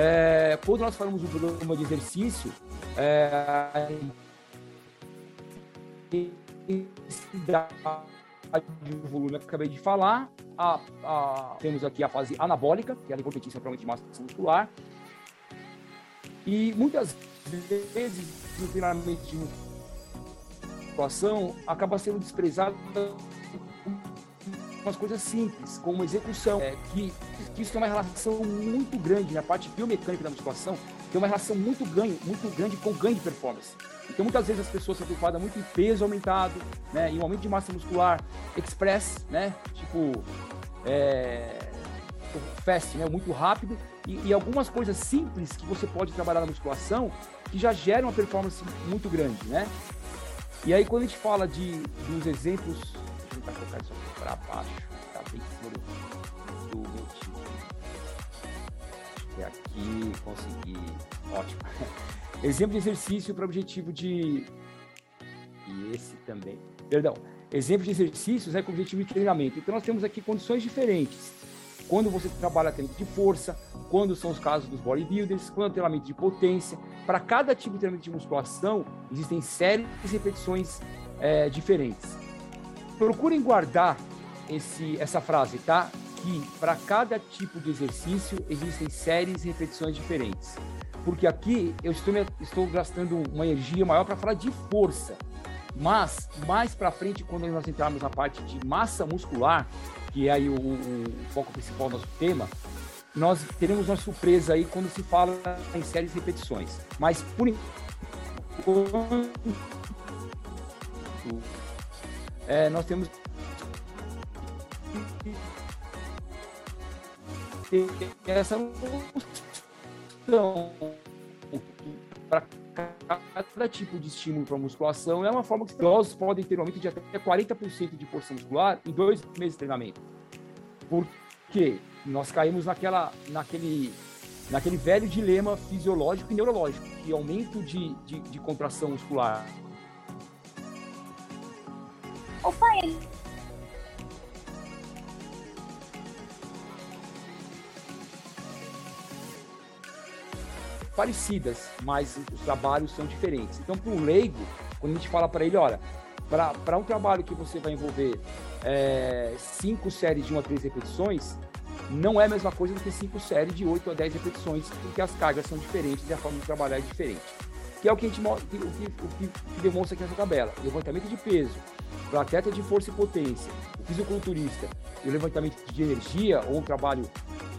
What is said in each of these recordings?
É, quando nós falamos do programa de exercício, é, o volume que eu acabei de falar, a, a, temos aqui a fase anabólica, que é a importantíssima para de massa muscular, e muitas vezes no treinamento de acaba sendo desprezado umas coisas simples, como execução, é, que, que isso tem uma relação muito grande na parte biomecânica da musculação, tem uma relação muito, ganho, muito grande com ganho de performance. Então, muitas vezes as pessoas são preocupadas muito em peso aumentado, né, em aumento de massa muscular express, né, tipo, é, fast, né, muito rápido, e, e, algumas coisas simples que você pode trabalhar na musculação que já geram uma performance muito grande, né? E aí, quando a gente fala de, dos exemplos, tentar colocar isso aqui para baixo, tá bem fora do meu time. aqui, consegui, ótimo. Exemplo de exercício para objetivo de. E esse também. Perdão. Exemplo de exercícios né, com objetivo de treinamento. Então, nós temos aqui condições diferentes. Quando você trabalha treinamento de força, quando são os casos dos bodybuilders, quando é treinamento de potência. Para cada tipo de treinamento de musculação, existem séries de repetições é, diferentes. Procurem guardar esse, essa frase, tá? Que para cada tipo de exercício existem séries e repetições diferentes porque aqui eu estou, estou gastando uma energia maior para falar de força. Mas mais para frente, quando nós entrarmos na parte de massa muscular, que é aí o, o, o foco principal do nosso tema, nós teremos uma surpresa aí quando se fala em séries de repetições. Mas por enquanto, é, nós temos essa noção para cada tipo de estímulo para musculação é uma forma que os podem ter um aumento de até 40% de força muscular em dois meses de treinamento. Porque nós caímos naquela, naquele, naquele velho dilema fisiológico e neurológico, que aumento de, de, de contração muscular. Opa, parecidas, mas os trabalhos são diferentes. Então, para o leigo, quando a gente fala para ele, olha, para um trabalho que você vai envolver é, cinco séries de uma a três repetições, não é a mesma coisa do que cinco séries de 8 a 10 repetições, porque as cargas são diferentes e a forma de trabalhar é diferente. Que é o que, a gente, o que, o que demonstra aqui nessa tabela. Levantamento de peso, para atleta de força e potência, o fisiculturista e o levantamento de energia ou um trabalho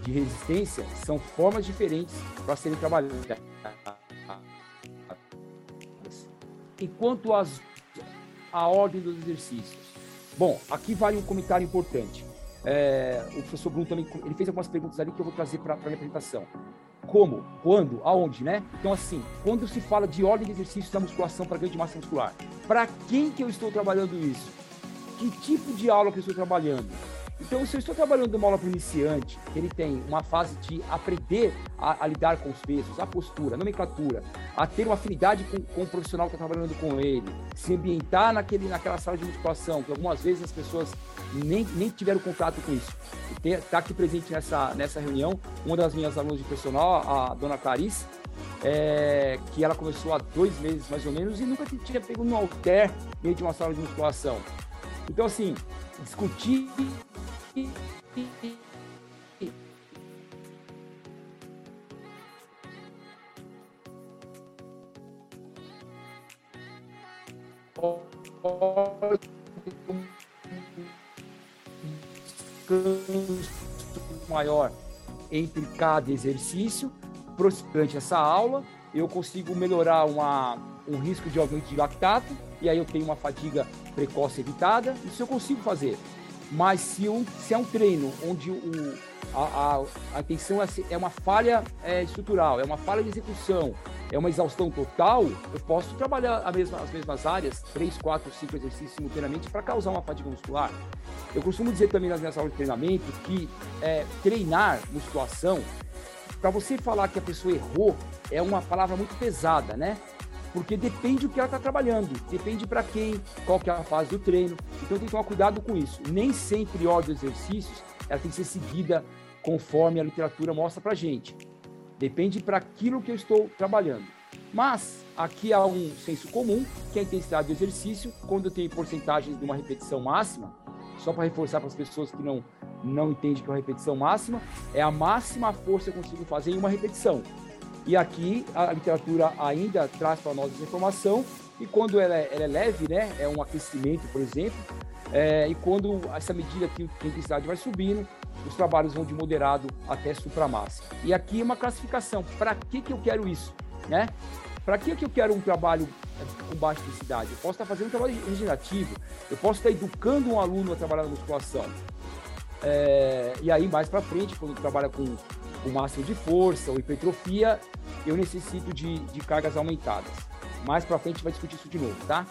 de resistência são formas diferentes para serem trabalhadas. Enquanto as, a ordem dos exercícios. Bom, aqui vale um comentário importante. É, o professor Bruno também ele fez algumas perguntas ali que eu vou trazer para a minha apresentação. Como? Quando? Aonde, né? Então, assim, quando se fala de ordem de exercícios da musculação para ganho de massa muscular, para quem que eu estou trabalhando isso? Que tipo de aula que eu estou trabalhando? Então, se eu estou trabalhando uma aula para iniciante, ele tem uma fase de aprender a, a, lidar com os pesos, a postura, a nomenclatura, a ter uma afinidade com, com o profissional que está trabalhando com ele, se ambientar naquele, naquela sala de musculação, que algumas vezes as pessoas nem, nem tiveram contato com isso. Está aqui presente nessa, nessa reunião uma das minhas alunas de personal, a dona Clarice, é, que ela começou há dois meses mais ou menos e nunca tinha pego um halter dentro de uma sala de musculação. Então, assim, discutir maior entre cada exercício, durante essa aula, eu consigo melhorar uma, um risco de aumento de lactato, e aí eu tenho uma fadiga precoce evitada, isso eu consigo fazer. Mas se, um, se é um treino onde o, a, a, a é, é uma falha é, estrutural, é uma falha de execução, é uma exaustão total, eu posso trabalhar a mesma, as mesmas áreas, três, quatro, cinco exercícios simultaneamente para causar uma fadiga muscular. Eu costumo dizer também nas minhas aulas de treinamento que é, treinar musculação, para você falar que a pessoa errou, é uma palavra muito pesada, né? Porque depende do que ela está trabalhando, depende para quem, qual que é a fase do treino. Então tem que tomar cuidado com isso. Nem sempre ordem exercícios ela tem que ser seguida conforme a literatura mostra para gente. Depende para aquilo que eu estou trabalhando. Mas aqui há um senso comum, que é a intensidade do exercício, quando eu tenho porcentagens de uma repetição máxima, só para reforçar para as pessoas que não, não entendem que é uma repetição máxima, é a máxima força que eu consigo fazer em uma repetição. E aqui a literatura ainda traz para nós essa informação, e quando ela é, ela é leve, né, é um aquecimento, por exemplo, é, e quando essa medida que a intensidade vai subindo, os trabalhos vão de moderado até supramassa. E aqui uma classificação. Para que, que eu quero isso? Né? Para que, que eu quero um trabalho é, com baixa intensidade? Eu posso estar fazendo um trabalho regenerativo, eu posso estar educando um aluno a trabalhar na musculação. É, e aí, mais para frente, quando trabalha com o máximo de força ou hipertrofia, eu necessito de, de cargas aumentadas. Mais para frente, a gente vai discutir isso de novo, tá?